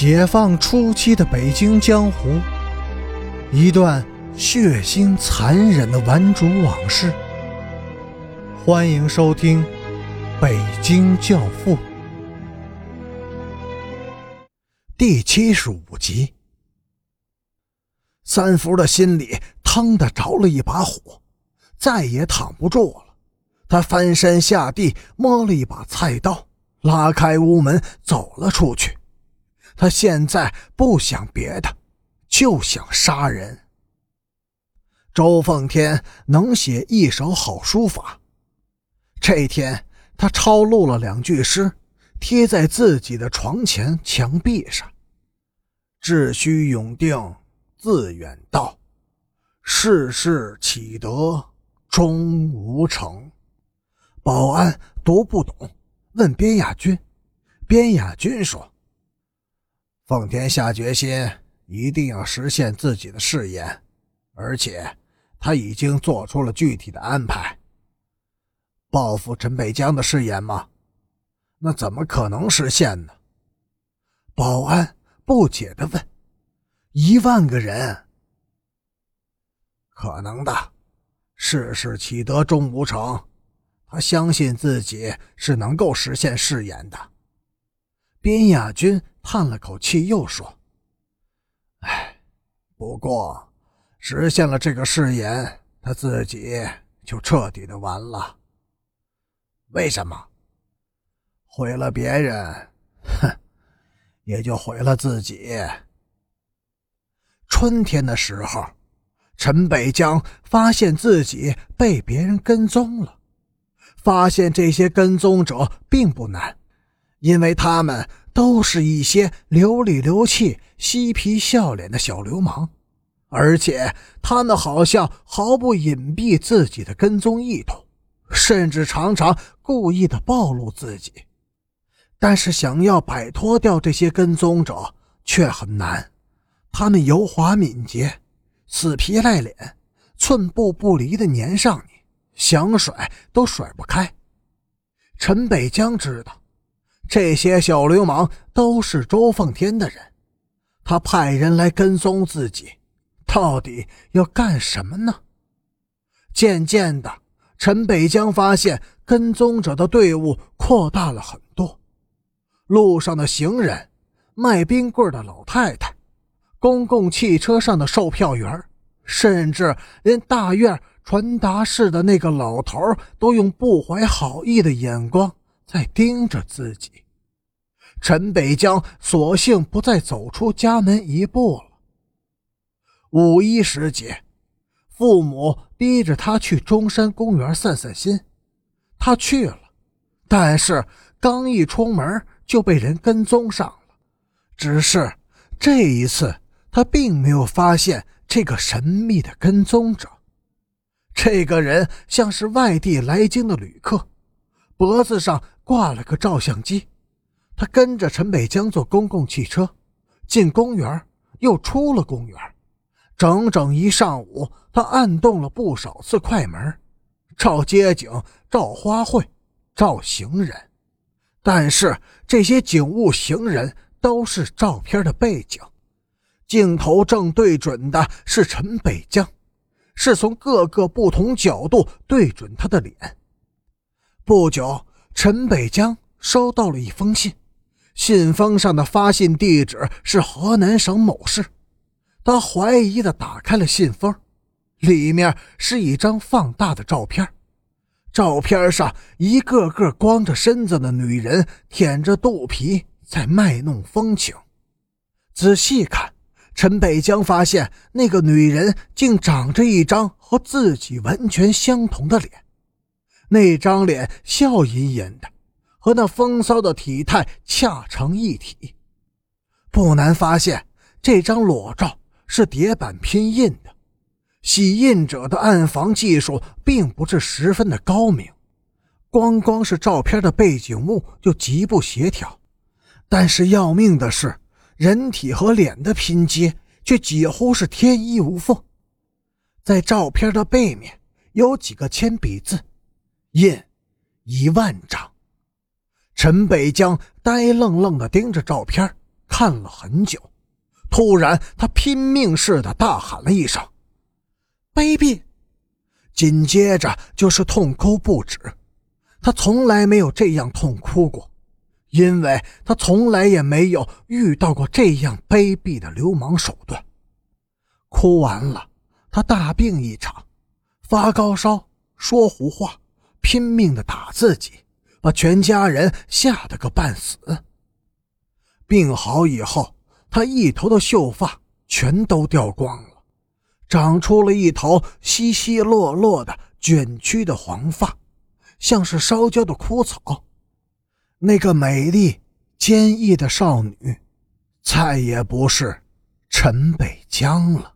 解放初期的北京江湖，一段血腥残忍的顽主往事。欢迎收听《北京教父》第七十五集。三福的心里腾的着了一把火，再也躺不住了。他翻身下地，摸了一把菜刀，拉开屋门走了出去。他现在不想别的，就想杀人。周奉天能写一手好书法，这天他抄录了两句诗，贴在自己的床前墙壁上：“志须永定自远道，世事岂得终无成。”保安读不懂，问边亚军。边亚军说：“奉天下决心，一定要实现自己的誓言，而且他已经做出了具体的安排。报复陈北江的誓言吗？那怎么可能实现呢？”保安不解地问：“一万个人，可能的，世事岂得终无成？”他相信自己是能够实现誓言的。边亚军叹了口气，又说：“哎，不过实现了这个誓言，他自己就彻底的完了。为什么？毁了别人，哼，也就毁了自己。”春天的时候，陈北江发现自己被别人跟踪了。发现这些跟踪者并不难，因为他们都是一些流里流气、嬉皮笑脸的小流氓，而且他们好像毫不隐蔽自己的跟踪意图，甚至常常故意的暴露自己。但是想要摆脱掉这些跟踪者却很难，他们油滑敏捷、死皮赖脸、寸步不离的粘上你。想甩都甩不开。陈北江知道，这些小流氓都是周奉天的人，他派人来跟踪自己，到底要干什么呢？渐渐的，陈北江发现跟踪者的队伍扩大了很多，路上的行人、卖冰棍的老太太、公共汽车上的售票员，甚至连大院。传达室的那个老头都用不怀好意的眼光在盯着自己。陈北江索性不再走出家门一步了。五一时节，父母逼着他去中山公园散散心，他去了，但是刚一出门就被人跟踪上了。只是这一次，他并没有发现这个神秘的跟踪者。这个人像是外地来京的旅客，脖子上挂了个照相机。他跟着陈北江坐公共汽车，进公园，又出了公园，整整一上午，他按动了不少次快门，照街景、照花卉、照行人。但是这些景物、行人都是照片的背景，镜头正对准的是陈北江。是从各个不同角度对准他的脸。不久，陈北江收到了一封信，信封上的发信地址是河南省某市。他怀疑的打开了信封，里面是一张放大的照片，照片上一个个光着身子的女人舔着肚皮在卖弄风情。仔细看。陈北江发现那个女人竟长着一张和自己完全相同的脸，那张脸笑吟吟的，和那风骚的体态恰成一体。不难发现，这张裸照是叠版拼印的，洗印者的暗房技术并不是十分的高明，光光是照片的背景物就极不协调。但是要命的是。人体和脸的拼接却几乎是天衣无缝，在照片的背面有几个铅笔字：“印一万张。”陈北江呆愣愣地盯着照片，看了很久，突然他拼命似的大喊了一声：“卑鄙！”紧接着就是痛哭不止。他从来没有这样痛哭过，因为他从来也没有遇到过这样卑鄙的流氓手段。哭完了，他大病一场，发高烧，说胡话，拼命的打自己，把全家人吓得个半死。病好以后，他一头的秀发全都掉光了，长出了一头稀稀落落的卷曲的黄发。像是烧焦的枯草，那个美丽坚毅的少女，再也不是陈北江了。